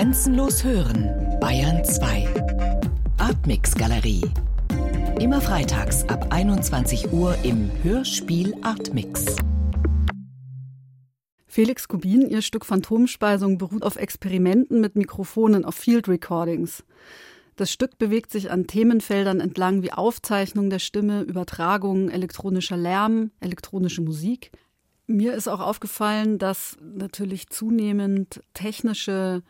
Grenzenlos hören, Bayern 2. Artmix Galerie. Immer freitags ab 21 Uhr im Hörspiel Artmix. Felix Kubin, ihr Stück Phantomspeisung beruht auf Experimenten mit Mikrofonen auf Field Recordings. Das Stück bewegt sich an Themenfeldern entlang wie Aufzeichnung der Stimme, Übertragung, elektronischer Lärm, elektronische Musik. Mir ist auch aufgefallen, dass natürlich zunehmend technische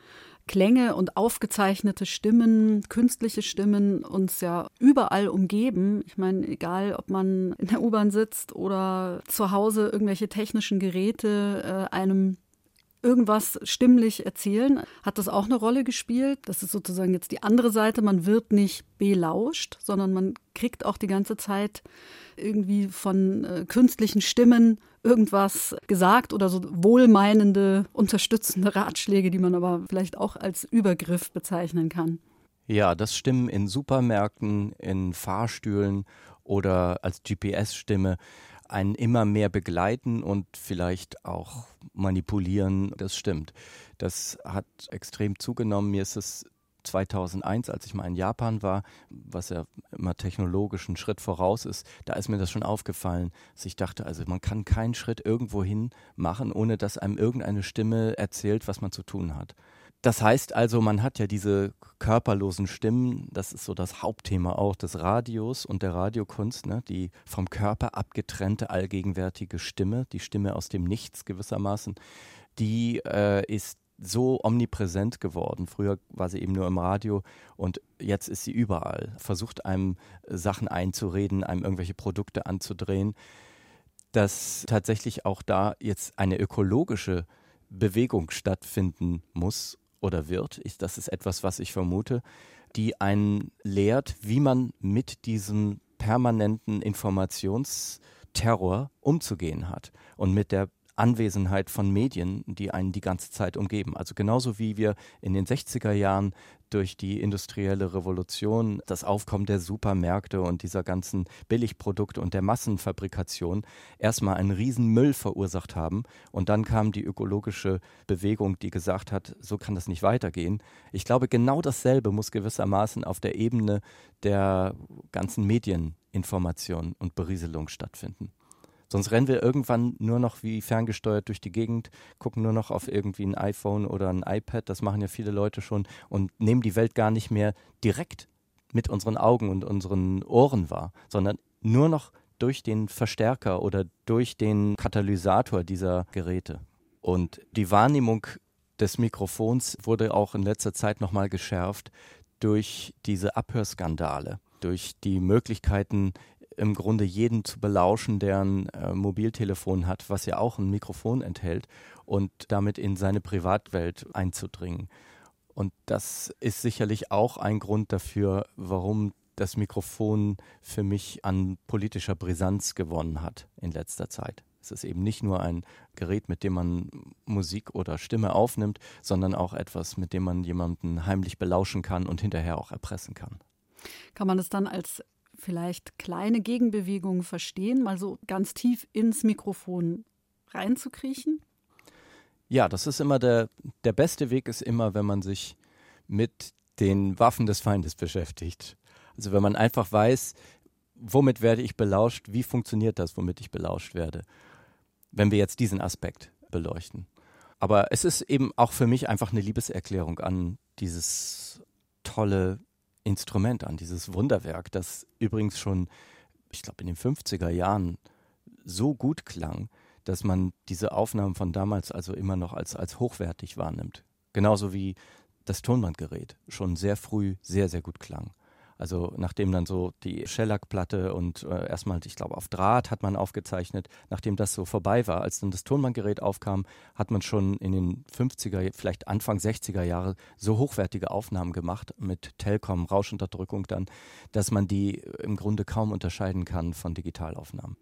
Klänge und aufgezeichnete Stimmen, künstliche Stimmen uns ja überall umgeben. Ich meine, egal ob man in der U-Bahn sitzt oder zu Hause irgendwelche technischen Geräte äh, einem irgendwas stimmlich erzählen. Hat das auch eine Rolle gespielt? Das ist sozusagen jetzt die andere Seite. Man wird nicht belauscht, sondern man kriegt auch die ganze Zeit irgendwie von äh, künstlichen Stimmen irgendwas gesagt oder so wohlmeinende, unterstützende Ratschläge, die man aber vielleicht auch als Übergriff bezeichnen kann. Ja, das Stimmen in Supermärkten, in Fahrstühlen oder als GPS-Stimme einen immer mehr begleiten und vielleicht auch manipulieren, das stimmt. Das hat extrem zugenommen. Mir ist es 2001, als ich mal in Japan war, was ja immer technologisch einen Schritt voraus ist, da ist mir das schon aufgefallen, dass ich dachte, also man kann keinen Schritt irgendwo hin machen, ohne dass einem irgendeine Stimme erzählt, was man zu tun hat. Das heißt also, man hat ja diese körperlosen Stimmen, das ist so das Hauptthema auch des Radios und der Radiokunst, ne? die vom Körper abgetrennte allgegenwärtige Stimme, die Stimme aus dem Nichts gewissermaßen, die äh, ist so omnipräsent geworden. Früher war sie eben nur im Radio und jetzt ist sie überall. Versucht einem Sachen einzureden, einem irgendwelche Produkte anzudrehen, dass tatsächlich auch da jetzt eine ökologische Bewegung stattfinden muss oder wird, ich, das ist etwas, was ich vermute, die einen lehrt, wie man mit diesem permanenten Informationsterror umzugehen hat und mit der Anwesenheit von Medien, die einen die ganze Zeit umgeben. Also genauso wie wir in den 60er Jahren durch die industrielle Revolution, das Aufkommen der Supermärkte und dieser ganzen Billigprodukte und der Massenfabrikation erstmal einen riesen Müll verursacht haben. Und dann kam die ökologische Bewegung, die gesagt hat, so kann das nicht weitergehen. Ich glaube, genau dasselbe muss gewissermaßen auf der Ebene der ganzen Medieninformation und Berieselung stattfinden. Sonst rennen wir irgendwann nur noch wie ferngesteuert durch die Gegend, gucken nur noch auf irgendwie ein iPhone oder ein iPad, das machen ja viele Leute schon und nehmen die Welt gar nicht mehr direkt mit unseren Augen und unseren Ohren wahr, sondern nur noch durch den Verstärker oder durch den Katalysator dieser Geräte. Und die Wahrnehmung des Mikrofons wurde auch in letzter Zeit nochmal geschärft durch diese Abhörskandale, durch die Möglichkeiten, im Grunde jeden zu belauschen, der ein äh, Mobiltelefon hat, was ja auch ein Mikrofon enthält und damit in seine Privatwelt einzudringen. Und das ist sicherlich auch ein Grund dafür, warum das Mikrofon für mich an politischer Brisanz gewonnen hat in letzter Zeit. Es ist eben nicht nur ein Gerät, mit dem man Musik oder Stimme aufnimmt, sondern auch etwas, mit dem man jemanden heimlich belauschen kann und hinterher auch erpressen kann. Kann man es dann als vielleicht kleine Gegenbewegungen verstehen, mal so ganz tief ins Mikrofon reinzukriechen? Ja, das ist immer der, der beste Weg ist immer, wenn man sich mit den Waffen des Feindes beschäftigt. Also wenn man einfach weiß, womit werde ich belauscht, wie funktioniert das, womit ich belauscht werde, wenn wir jetzt diesen Aspekt beleuchten. Aber es ist eben auch für mich einfach eine Liebeserklärung an dieses tolle Instrument an, dieses Wunderwerk, das übrigens schon, ich glaube, in den 50er Jahren so gut klang, dass man diese Aufnahmen von damals also immer noch als, als hochwertig wahrnimmt. Genauso wie das Tonbandgerät schon sehr früh sehr, sehr gut klang. Also nachdem dann so die Shellac-Platte und äh, erstmal, ich glaube, auf Draht hat man aufgezeichnet, nachdem das so vorbei war, als dann das Tonbandgerät aufkam, hat man schon in den 50er, vielleicht Anfang 60er Jahre so hochwertige Aufnahmen gemacht mit Telkom, Rauschunterdrückung dann, dass man die im Grunde kaum unterscheiden kann von Digitalaufnahmen.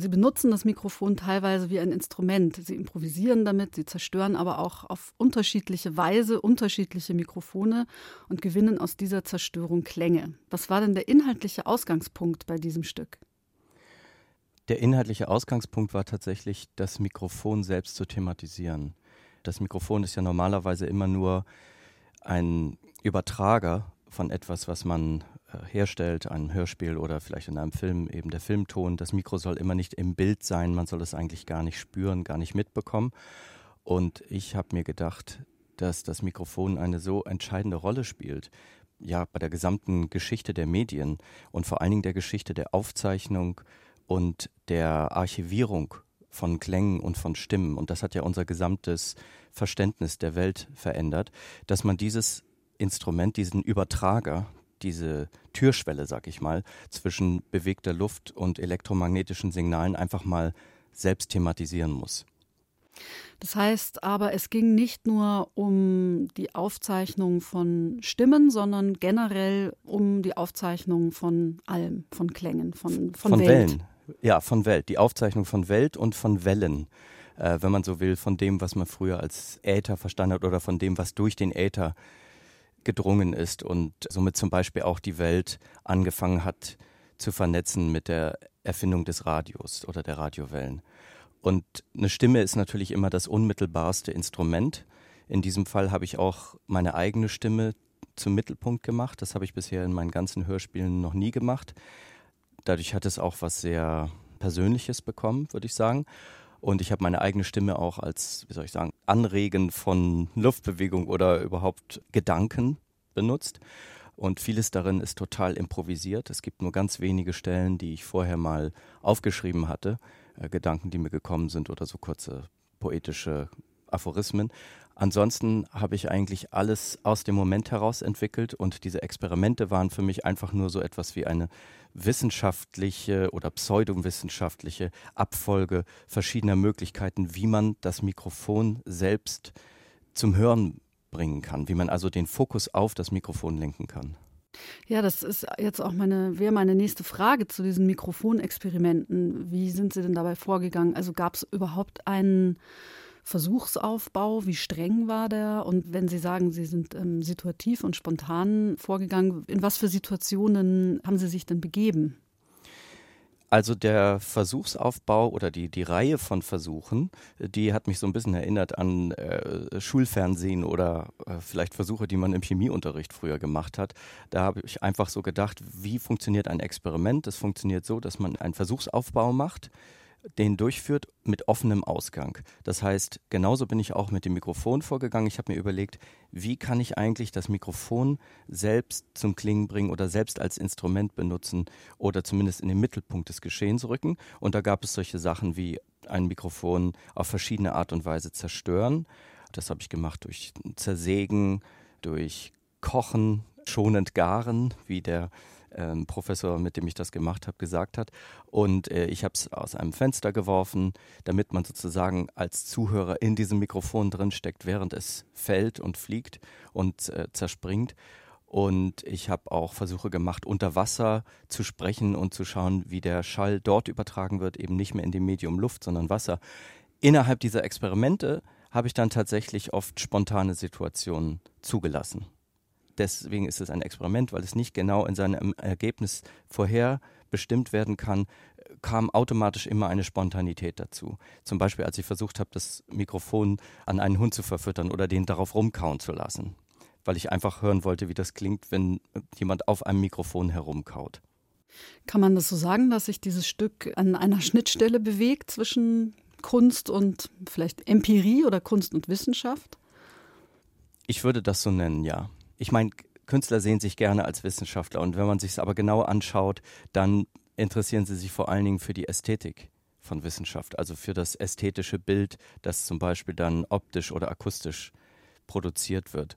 Sie benutzen das Mikrofon teilweise wie ein Instrument. Sie improvisieren damit, sie zerstören aber auch auf unterschiedliche Weise unterschiedliche Mikrofone und gewinnen aus dieser Zerstörung Klänge. Was war denn der inhaltliche Ausgangspunkt bei diesem Stück? Der inhaltliche Ausgangspunkt war tatsächlich, das Mikrofon selbst zu thematisieren. Das Mikrofon ist ja normalerweise immer nur ein Übertrager von etwas, was man herstellt, einem Hörspiel oder vielleicht in einem Film, eben der Filmton. Das Mikro soll immer nicht im Bild sein, man soll es eigentlich gar nicht spüren, gar nicht mitbekommen. Und ich habe mir gedacht, dass das Mikrofon eine so entscheidende Rolle spielt, ja, bei der gesamten Geschichte der Medien und vor allen Dingen der Geschichte der Aufzeichnung und der Archivierung von Klängen und von Stimmen. Und das hat ja unser gesamtes Verständnis der Welt verändert, dass man dieses Instrument, diesen Übertrager, diese Türschwelle, sag ich mal, zwischen bewegter Luft und elektromagnetischen Signalen einfach mal selbst thematisieren muss. Das heißt aber, es ging nicht nur um die Aufzeichnung von Stimmen, sondern generell um die Aufzeichnung von allem, von Klängen, von, von, von Welt. Wellen. Ja, von Welt. Die Aufzeichnung von Welt und von Wellen. Äh, wenn man so will, von dem, was man früher als Äther verstanden hat oder von dem, was durch den Äther gedrungen ist und somit zum Beispiel auch die Welt angefangen hat zu vernetzen mit der Erfindung des Radios oder der Radiowellen. Und eine Stimme ist natürlich immer das unmittelbarste Instrument. In diesem Fall habe ich auch meine eigene Stimme zum Mittelpunkt gemacht. Das habe ich bisher in meinen ganzen Hörspielen noch nie gemacht. Dadurch hat es auch was sehr Persönliches bekommen, würde ich sagen. Und ich habe meine eigene Stimme auch als, wie soll ich sagen, Anregen von Luftbewegung oder überhaupt Gedanken benutzt. Und vieles darin ist total improvisiert. Es gibt nur ganz wenige Stellen, die ich vorher mal aufgeschrieben hatte. Äh, Gedanken, die mir gekommen sind oder so kurze poetische Aphorismen. Ansonsten habe ich eigentlich alles aus dem Moment heraus entwickelt und diese Experimente waren für mich einfach nur so etwas wie eine wissenschaftliche oder pseudowissenschaftliche Abfolge verschiedener Möglichkeiten, wie man das Mikrofon selbst zum Hören bringen kann, wie man also den Fokus auf das Mikrofon lenken kann. Ja, das ist jetzt auch meine, wäre meine nächste Frage zu diesen Mikrofonexperimenten. Wie sind Sie denn dabei vorgegangen? Also gab es überhaupt einen Versuchsaufbau? Wie streng war der? Und wenn Sie sagen, Sie sind ähm, situativ und spontan vorgegangen, in was für Situationen haben Sie sich denn begeben? Also der Versuchsaufbau oder die, die Reihe von Versuchen, die hat mich so ein bisschen erinnert an äh, Schulfernsehen oder äh, vielleicht Versuche, die man im Chemieunterricht früher gemacht hat. Da habe ich einfach so gedacht, wie funktioniert ein Experiment? Das funktioniert so, dass man einen Versuchsaufbau macht den durchführt mit offenem Ausgang. Das heißt, genauso bin ich auch mit dem Mikrofon vorgegangen. Ich habe mir überlegt, wie kann ich eigentlich das Mikrofon selbst zum Klingen bringen oder selbst als Instrument benutzen oder zumindest in den Mittelpunkt des Geschehens rücken. Und da gab es solche Sachen wie ein Mikrofon auf verschiedene Art und Weise zerstören. Das habe ich gemacht durch Zersägen, durch Kochen, schonend garen, wie der ähm, Professor, mit dem ich das gemacht habe, gesagt hat. Und äh, ich habe es aus einem Fenster geworfen, damit man sozusagen als Zuhörer in diesem Mikrofon drinsteckt, während es fällt und fliegt und äh, zerspringt. Und ich habe auch Versuche gemacht, unter Wasser zu sprechen und zu schauen, wie der Schall dort übertragen wird, eben nicht mehr in dem Medium Luft, sondern Wasser. Innerhalb dieser Experimente habe ich dann tatsächlich oft spontane Situationen zugelassen deswegen ist es ein Experiment, weil es nicht genau in seinem Ergebnis vorher bestimmt werden kann, kam automatisch immer eine Spontanität dazu. Zum Beispiel, als ich versucht habe, das Mikrofon an einen Hund zu verfüttern oder den darauf rumkauen zu lassen, weil ich einfach hören wollte, wie das klingt, wenn jemand auf einem Mikrofon herumkaut. Kann man das so sagen, dass sich dieses Stück an einer Schnittstelle bewegt zwischen Kunst und vielleicht Empirie oder Kunst und Wissenschaft? Ich würde das so nennen, ja ich meine, Künstler sehen sich gerne als Wissenschaftler und wenn man sich es aber genau anschaut, dann interessieren sie sich vor allen Dingen für die Ästhetik von Wissenschaft, also für das ästhetische Bild, das zum Beispiel dann optisch oder akustisch produziert wird.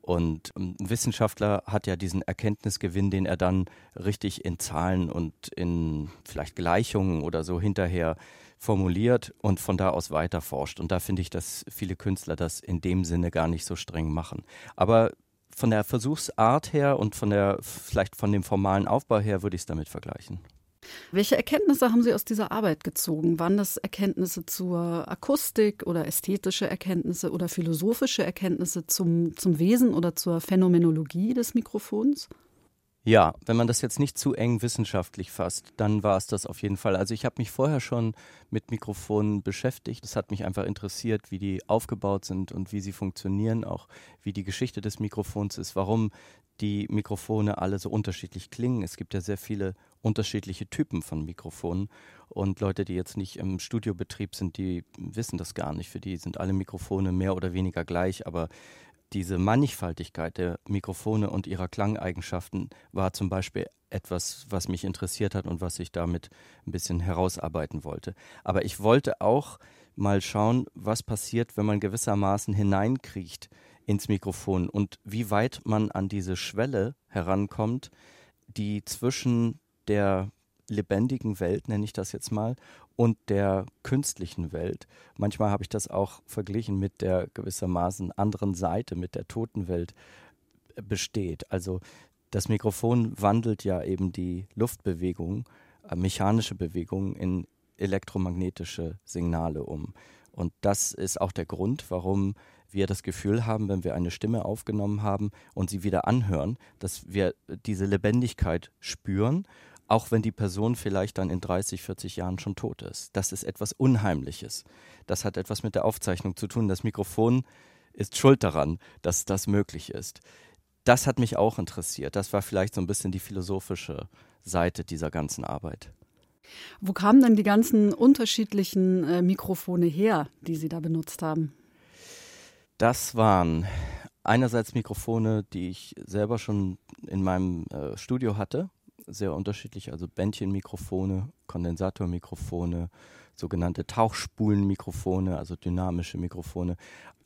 Und ein Wissenschaftler hat ja diesen Erkenntnisgewinn, den er dann richtig in Zahlen und in vielleicht Gleichungen oder so hinterher formuliert und von da aus weiter forscht. Und da finde ich, dass viele Künstler das in dem Sinne gar nicht so streng machen. Aber von der Versuchsart her und von der, vielleicht von dem formalen Aufbau her würde ich es damit vergleichen. Welche Erkenntnisse haben Sie aus dieser Arbeit gezogen? Waren das Erkenntnisse zur Akustik oder ästhetische Erkenntnisse oder philosophische Erkenntnisse zum, zum Wesen oder zur Phänomenologie des Mikrofons? Ja, wenn man das jetzt nicht zu eng wissenschaftlich fasst, dann war es das auf jeden Fall. Also ich habe mich vorher schon mit Mikrofonen beschäftigt. Es hat mich einfach interessiert, wie die aufgebaut sind und wie sie funktionieren, auch wie die Geschichte des Mikrofons ist, warum die Mikrofone alle so unterschiedlich klingen. Es gibt ja sehr viele unterschiedliche Typen von Mikrofonen und Leute, die jetzt nicht im Studiobetrieb sind, die wissen das gar nicht. Für die sind alle Mikrofone mehr oder weniger gleich, aber diese Mannigfaltigkeit der Mikrofone und ihrer Klangeigenschaften war zum Beispiel etwas, was mich interessiert hat und was ich damit ein bisschen herausarbeiten wollte. Aber ich wollte auch mal schauen, was passiert, wenn man gewissermaßen hineinkriecht ins Mikrofon und wie weit man an diese Schwelle herankommt, die zwischen der lebendigen Welt, nenne ich das jetzt mal, und der künstlichen Welt. Manchmal habe ich das auch verglichen mit der gewissermaßen anderen Seite, mit der toten Welt äh, besteht. Also das Mikrofon wandelt ja eben die Luftbewegung, äh, mechanische Bewegung in elektromagnetische Signale um. Und das ist auch der Grund, warum wir das Gefühl haben, wenn wir eine Stimme aufgenommen haben und sie wieder anhören, dass wir diese Lebendigkeit spüren auch wenn die Person vielleicht dann in 30, 40 Jahren schon tot ist. Das ist etwas Unheimliches. Das hat etwas mit der Aufzeichnung zu tun. Das Mikrofon ist schuld daran, dass das möglich ist. Das hat mich auch interessiert. Das war vielleicht so ein bisschen die philosophische Seite dieser ganzen Arbeit. Wo kamen denn die ganzen unterschiedlichen äh, Mikrofone her, die Sie da benutzt haben? Das waren einerseits Mikrofone, die ich selber schon in meinem äh, Studio hatte sehr unterschiedlich, also Bändchenmikrofone, Kondensatormikrofone, sogenannte Tauchspulenmikrofone, also dynamische Mikrofone.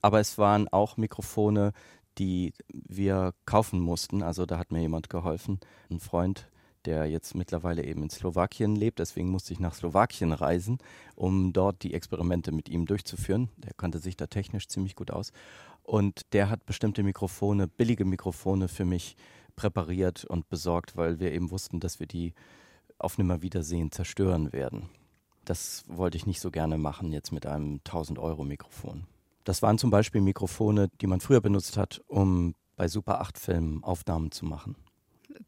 Aber es waren auch Mikrofone, die wir kaufen mussten. Also da hat mir jemand geholfen, ein Freund, der jetzt mittlerweile eben in Slowakien lebt. Deswegen musste ich nach Slowakien reisen, um dort die Experimente mit ihm durchzuführen. Der kannte sich da technisch ziemlich gut aus. Und der hat bestimmte Mikrofone, billige Mikrofone für mich präpariert und besorgt, weil wir eben wussten, dass wir die auf Nimmerwiedersehen zerstören werden. Das wollte ich nicht so gerne machen jetzt mit einem 1000 Euro Mikrofon. Das waren zum Beispiel Mikrofone, die man früher benutzt hat, um bei Super 8 Filmen Aufnahmen zu machen.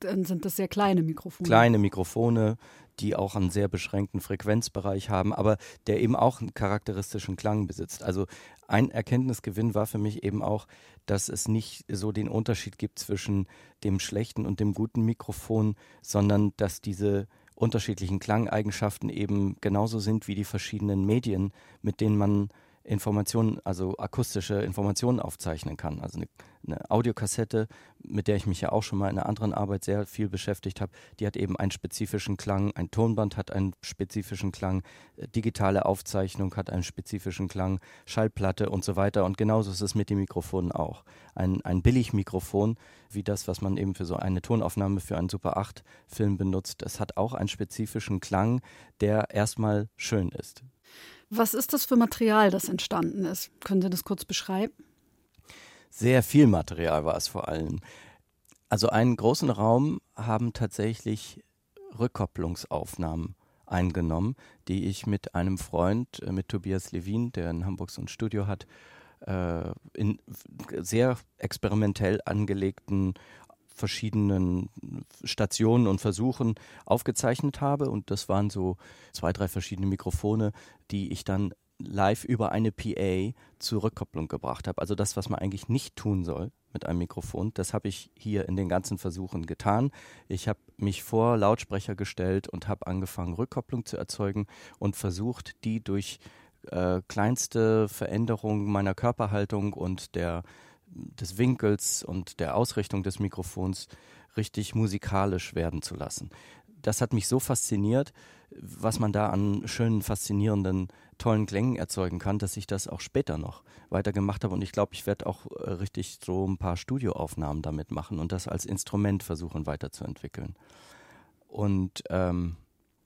Dann sind das sehr kleine Mikrofone. Kleine Mikrofone, die auch einen sehr beschränkten Frequenzbereich haben, aber der eben auch einen charakteristischen Klang besitzt. Also ein Erkenntnisgewinn war für mich eben auch, dass es nicht so den Unterschied gibt zwischen dem schlechten und dem guten Mikrofon, sondern dass diese unterschiedlichen Klangeigenschaften eben genauso sind wie die verschiedenen Medien, mit denen man Informationen, also akustische Informationen aufzeichnen kann. Also eine, eine, Audiokassette, mit der ich mich ja auch schon mal in einer anderen Arbeit sehr viel beschäftigt habe, die hat eben einen spezifischen Klang. Ein Tonband hat einen spezifischen Klang. Digitale Aufzeichnung hat einen spezifischen Klang. Schallplatte und so weiter. Und genauso ist es mit den Mikrofonen auch. Ein, ein Billigmikrofon, wie das, was man eben für so eine Tonaufnahme für einen Super 8 Film benutzt, das hat auch einen spezifischen Klang, der erstmal schön ist. Was ist das für Material, das entstanden ist? Können Sie das kurz beschreiben? Sehr viel Material war es vor allem. Also einen großen Raum haben tatsächlich Rückkopplungsaufnahmen eingenommen, die ich mit einem Freund, äh, mit Tobias Levin, der in Hamburg so ein Studio hat, äh, in sehr experimentell angelegten verschiedenen Stationen und Versuchen aufgezeichnet habe. Und das waren so zwei, drei verschiedene Mikrofone, die ich dann live über eine PA zur Rückkopplung gebracht habe. Also das, was man eigentlich nicht tun soll mit einem Mikrofon, das habe ich hier in den ganzen Versuchen getan. Ich habe mich vor Lautsprecher gestellt und habe angefangen, Rückkopplung zu erzeugen und versucht, die durch äh, kleinste Veränderungen meiner Körperhaltung und der des Winkels und der Ausrichtung des Mikrofons richtig musikalisch werden zu lassen. Das hat mich so fasziniert, was man da an schönen, faszinierenden, tollen Klängen erzeugen kann, dass ich das auch später noch weiter gemacht habe. Und ich glaube, ich werde auch äh, richtig so ein paar Studioaufnahmen damit machen und das als Instrument versuchen weiterzuentwickeln. Und ähm,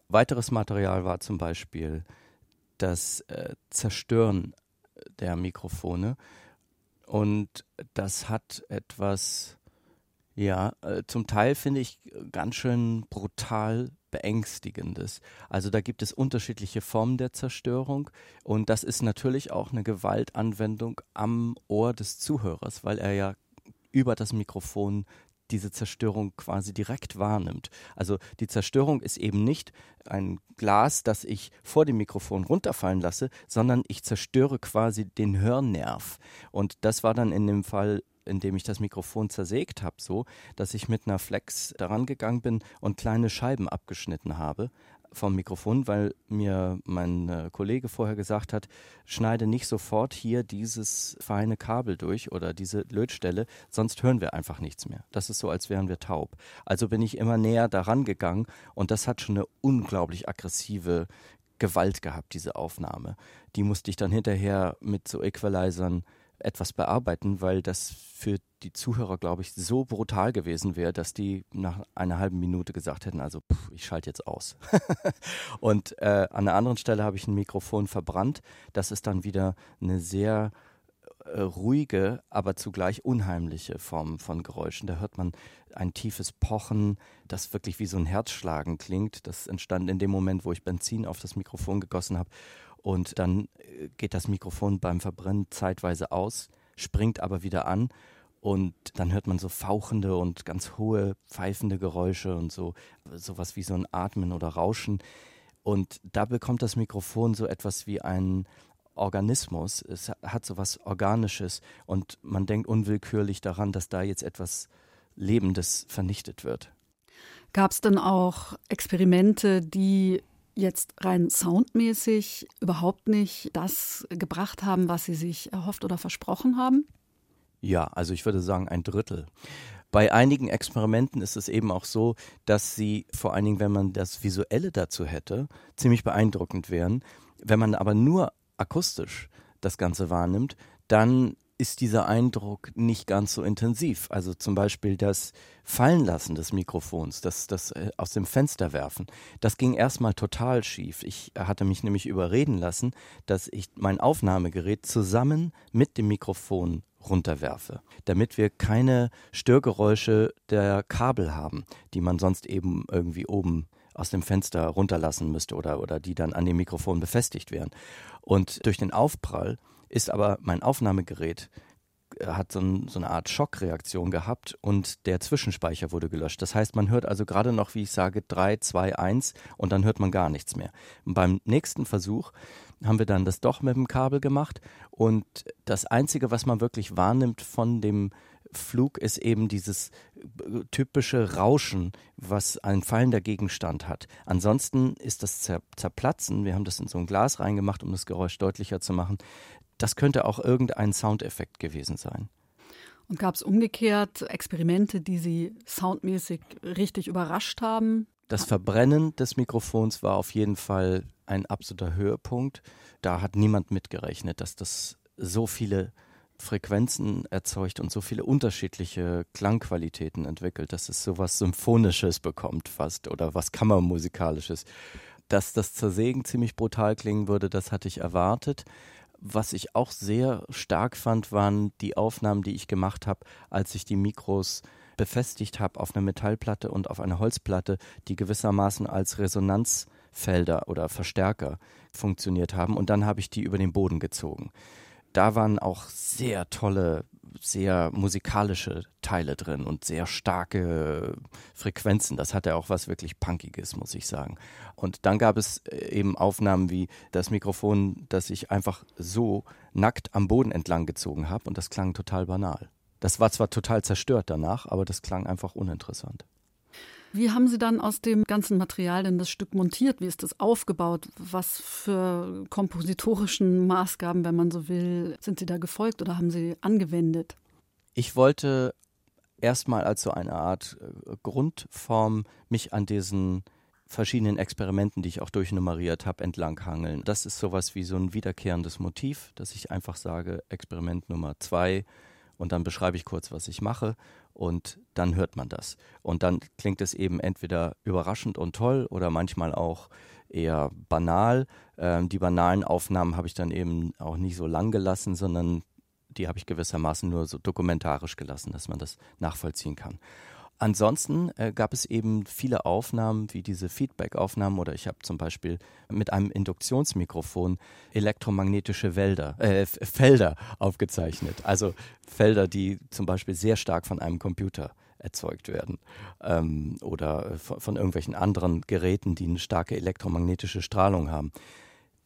weiteres Material war zum Beispiel das äh, Zerstören der Mikrofone. Und das hat etwas, ja, äh, zum Teil finde ich ganz schön brutal beängstigendes. Also da gibt es unterschiedliche Formen der Zerstörung und das ist natürlich auch eine Gewaltanwendung am Ohr des Zuhörers, weil er ja über das Mikrofon diese Zerstörung quasi direkt wahrnimmt. Also die Zerstörung ist eben nicht ein Glas, das ich vor dem Mikrofon runterfallen lasse, sondern ich zerstöre quasi den Hörnerv. Und das war dann in dem Fall in dem ich das Mikrofon zersägt habe, so, dass ich mit einer Flex daran gegangen bin und kleine Scheiben abgeschnitten habe vom Mikrofon, weil mir mein äh, Kollege vorher gesagt hat, schneide nicht sofort hier dieses feine Kabel durch oder diese Lötstelle, sonst hören wir einfach nichts mehr. Das ist so, als wären wir taub. Also bin ich immer näher daran gegangen und das hat schon eine unglaublich aggressive Gewalt gehabt, diese Aufnahme. Die musste ich dann hinterher mit so Equalizern etwas bearbeiten, weil das für die Zuhörer, glaube ich, so brutal gewesen wäre, dass die nach einer halben Minute gesagt hätten, also pff, ich schalte jetzt aus. und äh, an einer anderen Stelle habe ich ein Mikrofon verbrannt. Das ist dann wieder eine sehr äh, ruhige, aber zugleich unheimliche Form von Geräuschen. Da hört man ein tiefes Pochen, das wirklich wie so ein Herzschlagen klingt. Das entstand in dem Moment, wo ich Benzin auf das Mikrofon gegossen habe. Und dann äh, geht das Mikrofon beim Verbrennen zeitweise aus, springt aber wieder an und dann hört man so fauchende und ganz hohe pfeifende Geräusche und so sowas wie so ein Atmen oder Rauschen. Und da bekommt das Mikrofon so etwas wie ein Organismus. Es hat so was Organisches und man denkt unwillkürlich daran, dass da jetzt etwas Lebendes vernichtet wird. Gab es denn auch Experimente, die jetzt rein soundmäßig überhaupt nicht das gebracht haben, was Sie sich erhofft oder versprochen haben? Ja, also ich würde sagen ein Drittel. Bei einigen Experimenten ist es eben auch so, dass sie vor allen Dingen, wenn man das Visuelle dazu hätte, ziemlich beeindruckend wären. Wenn man aber nur akustisch das Ganze wahrnimmt, dann ist dieser Eindruck nicht ganz so intensiv. Also zum Beispiel das Fallenlassen des Mikrofons, das, das äh, aus dem Fenster werfen, das ging erstmal total schief. Ich hatte mich nämlich überreden lassen, dass ich mein Aufnahmegerät zusammen mit dem Mikrofon runterwerfe, damit wir keine Störgeräusche der Kabel haben, die man sonst eben irgendwie oben aus dem Fenster runterlassen müsste oder, oder die dann an dem Mikrofon befestigt wären. Und durch den Aufprall ist aber mein Aufnahmegerät äh, hat so, ein, so, eine Art Schockreaktion gehabt und der Zwischenspeicher wurde gelöscht. Das heißt, man hört also gerade noch, wie ich sage, 3, 2, 1 und dann hört man gar nichts mehr. Und beim nächsten Versuch haben wir dann das doch mit dem Kabel gemacht und das Einzige, was man wirklich wahrnimmt von dem Flug, ist eben dieses äh, typische Rauschen, was ein fallender Gegenstand hat. Ansonsten ist das Zerplatzen, wir haben das in so ein Glas reingemacht, um das Geräusch deutlicher zu machen, das könnte auch irgendein Soundeffekt gewesen sein. Und gab es umgekehrt Experimente, die Sie soundmäßig richtig überrascht haben? Das Verbrennen des Mikrofons war auf jeden Fall ein absoluter Höhepunkt. Da hat niemand mitgerechnet, dass das so viele Frequenzen erzeugt und so viele unterschiedliche Klangqualitäten entwickelt, dass es so was Symphonisches bekommt fast oder was Kammermusikalisches. Dass das Zersägen ziemlich brutal klingen würde, das hatte ich erwartet. Was ich auch sehr stark fand, waren die Aufnahmen, die ich gemacht habe, als ich die Mikros befestigt habe auf einer Metallplatte und auf einer Holzplatte, die gewissermaßen als Resonanzfelder oder Verstärker funktioniert haben. Und dann habe ich die über den Boden gezogen. Da waren auch sehr tolle sehr musikalische Teile drin und sehr starke Frequenzen. Das hatte auch was wirklich Punkiges, muss ich sagen. Und dann gab es äh, eben Aufnahmen wie das Mikrofon, das ich einfach so nackt am Boden entlang gezogen habe und das klang total banal. Das war zwar total zerstört danach, aber das klang einfach uninteressant. Wie haben Sie dann aus dem ganzen Material denn das Stück montiert? Wie ist das aufgebaut? Was für kompositorischen Maßgaben, wenn man so will, sind Sie da gefolgt oder haben Sie angewendet? Ich wollte erstmal als so eine Art äh, Grundform mich an diesen verschiedenen Experimenten, die ich auch durchnummeriert habe, entlanghangeln. Das ist sowas wie so ein wiederkehrendes Motiv, dass ich einfach sage, Experiment Nummer zwei und dann beschreibe ich kurz, was ich mache und dann hört man das. Und dann klingt es eben entweder überraschend und toll oder manchmal auch eher banal. Ähm, die banalen Aufnahmen habe ich dann eben auch nicht so lang gelassen, sondern die habe ich gewissermaßen nur so dokumentarisch gelassen, dass man das nachvollziehen kann. Ansonsten äh, gab es eben viele Aufnahmen wie diese Feedback-Aufnahmen oder ich habe zum Beispiel mit einem Induktionsmikrofon elektromagnetische Wälder, äh, Felder aufgezeichnet. Also Felder, die zum Beispiel sehr stark von einem Computer erzeugt werden ähm, oder von, von irgendwelchen anderen Geräten, die eine starke elektromagnetische Strahlung haben.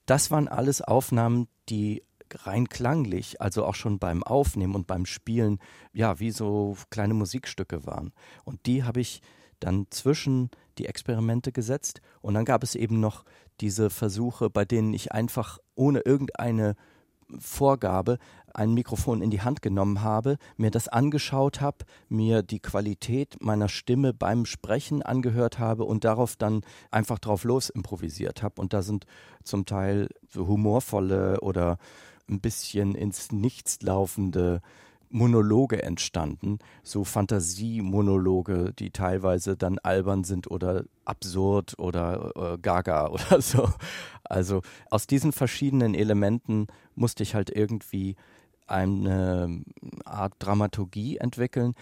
Das waren alles Aufnahmen, die rein klanglich, also auch schon beim Aufnehmen und beim Spielen, ja, wie so kleine Musikstücke waren. Und die habe ich dann zwischen die Experimente gesetzt. Und dann gab es eben noch diese Versuche, bei denen ich einfach ohne irgendeine Vorgabe ein Mikrofon in die Hand genommen habe, mir das angeschaut habe, mir die Qualität meiner Stimme beim Sprechen angehört habe und darauf dann einfach drauf los improvisiert habe. Und da sind zum Teil so humorvolle oder ein bisschen ins Nichts laufende Monologe entstanden, so Fantasiemonologe, die teilweise dann albern sind oder absurd oder äh, gaga oder so. Also aus diesen verschiedenen Elementen musste ich halt irgendwie eine Art Dramaturgie entwickeln.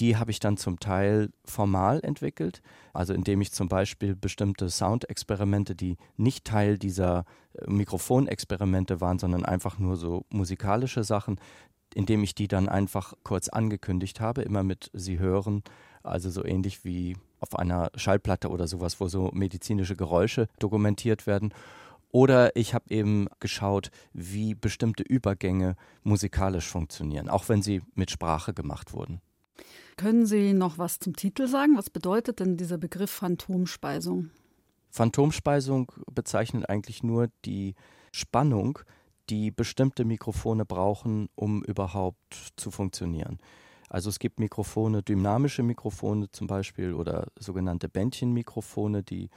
Die habe ich dann zum Teil formal entwickelt, also indem ich zum Beispiel bestimmte Soundexperimente, die nicht Teil dieser äh, Mikrofonexperimente waren, sondern einfach nur so musikalische Sachen, indem ich die dann einfach kurz angekündigt habe, immer mit Sie hören, also so ähnlich wie auf einer Schallplatte oder sowas, wo so medizinische Geräusche dokumentiert werden. Oder ich habe eben geschaut, wie bestimmte Übergänge musikalisch funktionieren, auch wenn sie mit Sprache gemacht wurden. Können Sie noch was zum Titel sagen? Was bedeutet denn dieser Begriff Phantomspeisung? Phantomspeisung bezeichnet eigentlich nur die Spannung, die bestimmte Mikrofone brauchen, um überhaupt zu funktionieren. Also es gibt Mikrofone, dynamische Mikrofone zum Beispiel oder sogenannte Bändchenmikrofone, die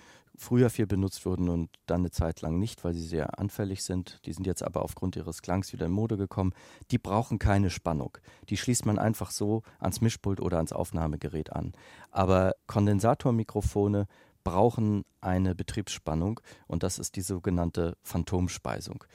früher viel benutzt wurden und dann eine Zeit lang nicht, weil sie sehr anfällig sind. Die sind jetzt aber aufgrund ihres Klangs wieder in Mode gekommen. Die brauchen keine Spannung. Die schließt man einfach so ans Mischpult oder ans Aufnahmegerät an. Aber Kondensatormikrofone brauchen eine Betriebsspannung und das ist die sogenannte Phantomspeisung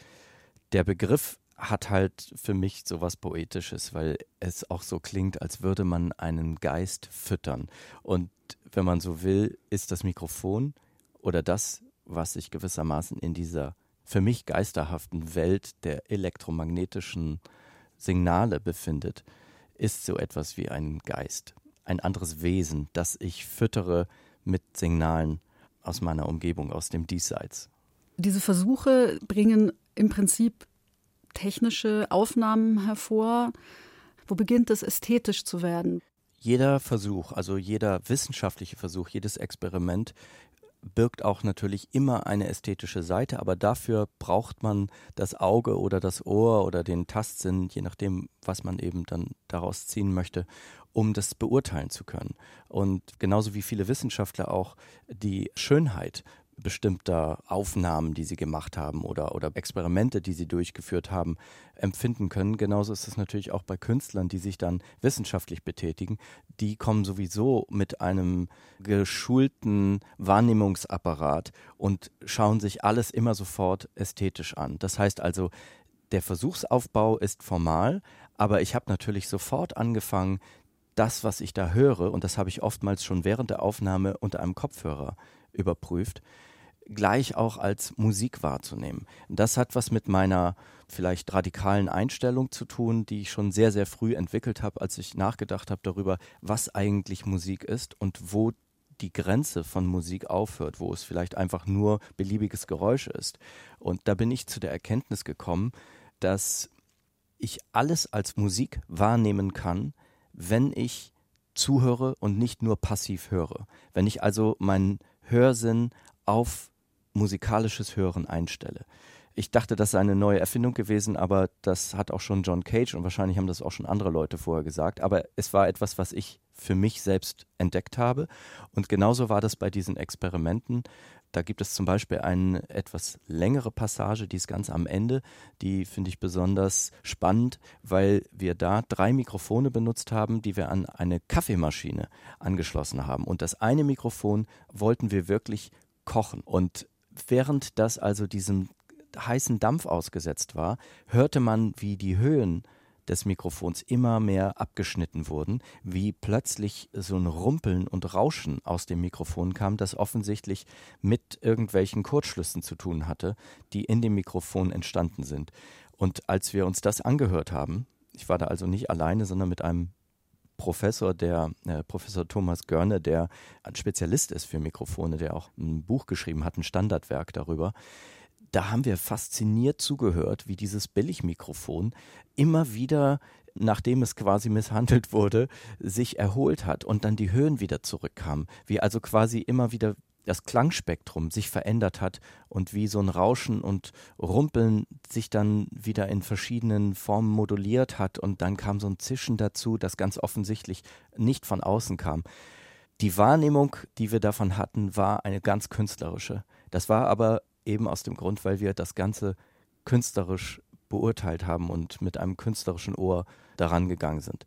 der Begriff hat halt für mich so was Poetisches, weil es auch so klingt, als würde man einen Geist füttern. Und wenn man so will, ist das Mikrofon oder das, was sich gewissermaßen in dieser für mich geisterhaften Welt der elektromagnetischen Signale befindet, ist so etwas wie ein Geist, ein anderes Wesen, das ich füttere mit Signalen aus meiner Umgebung, aus dem Diesseits. Diese Versuche bringen im Prinzip technische Aufnahmen hervor. Wo beginnt es ästhetisch zu werden? Jeder Versuch, also jeder wissenschaftliche Versuch, jedes Experiment birgt auch natürlich immer eine ästhetische Seite, aber dafür braucht man das Auge oder das Ohr oder den Tastsinn, je nachdem, was man eben dann daraus ziehen möchte, um das beurteilen zu können. Und genauso wie viele Wissenschaftler auch die Schönheit bestimmter Aufnahmen, die sie gemacht haben oder, oder Experimente, die sie durchgeführt haben, empfinden können. Genauso ist es natürlich auch bei Künstlern, die sich dann wissenschaftlich betätigen. Die kommen sowieso mit einem geschulten Wahrnehmungsapparat und schauen sich alles immer sofort ästhetisch an. Das heißt also, der Versuchsaufbau ist formal, aber ich habe natürlich sofort angefangen, das, was ich da höre, und das habe ich oftmals schon während der Aufnahme unter einem Kopfhörer überprüft, gleich auch als Musik wahrzunehmen. Das hat was mit meiner vielleicht radikalen Einstellung zu tun, die ich schon sehr, sehr früh entwickelt habe, als ich nachgedacht habe darüber, was eigentlich Musik ist und wo die Grenze von Musik aufhört, wo es vielleicht einfach nur beliebiges Geräusch ist. Und da bin ich zu der Erkenntnis gekommen, dass ich alles als Musik wahrnehmen kann, wenn ich zuhöre und nicht nur passiv höre. Wenn ich also meinen Hörsinn auf musikalisches Hören einstelle. Ich dachte, das sei eine neue Erfindung gewesen, aber das hat auch schon John Cage und wahrscheinlich haben das auch schon andere Leute vorher gesagt. Aber es war etwas, was ich für mich selbst entdeckt habe. Und genauso war das bei diesen Experimenten. Da gibt es zum Beispiel eine etwas längere Passage, die ist ganz am Ende. Die finde ich besonders spannend, weil wir da drei Mikrofone benutzt haben, die wir an eine Kaffeemaschine angeschlossen haben. Und das eine Mikrofon wollten wir wirklich kochen. Und während das also diesem heißen Dampf ausgesetzt war, hörte man, wie die Höhen des Mikrofons immer mehr abgeschnitten wurden, wie plötzlich so ein Rumpeln und Rauschen aus dem Mikrofon kam, das offensichtlich mit irgendwelchen Kurzschlüssen zu tun hatte, die in dem Mikrofon entstanden sind. Und als wir uns das angehört haben, ich war da also nicht alleine, sondern mit einem Professor, der äh, Professor Thomas Görne, der ein Spezialist ist für Mikrofone, der auch ein Buch geschrieben hat, ein Standardwerk darüber. Da haben wir fasziniert zugehört, wie dieses Billigmikrofon immer wieder nachdem es quasi misshandelt wurde, sich erholt hat und dann die Höhen wieder zurückkamen. Wie also quasi immer wieder das Klangspektrum sich verändert hat und wie so ein Rauschen und Rumpeln sich dann wieder in verschiedenen Formen moduliert hat und dann kam so ein Zischen dazu, das ganz offensichtlich nicht von außen kam. Die Wahrnehmung, die wir davon hatten, war eine ganz künstlerische. Das war aber eben aus dem Grund, weil wir das Ganze künstlerisch beurteilt haben und mit einem künstlerischen Ohr daran gegangen sind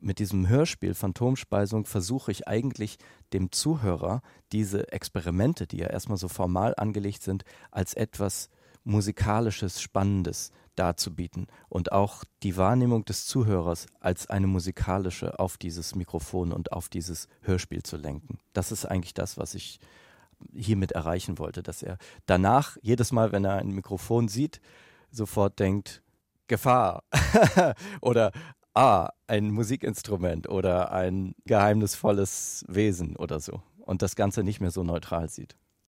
mit diesem Hörspiel Phantomspeisung versuche ich eigentlich dem Zuhörer diese Experimente, die ja erstmal so formal angelegt sind, als etwas musikalisches, spannendes darzubieten und auch die Wahrnehmung des Zuhörers als eine musikalische auf dieses Mikrofon und auf dieses Hörspiel zu lenken. Das ist eigentlich das, was ich hiermit erreichen wollte, dass er danach jedes Mal, wenn er ein Mikrofon sieht, sofort denkt, Gefahr oder ah, ein Musikinstrument oder ein geheimnisvolles Wesen oder so und das Ganze nicht mehr so neutral sieht.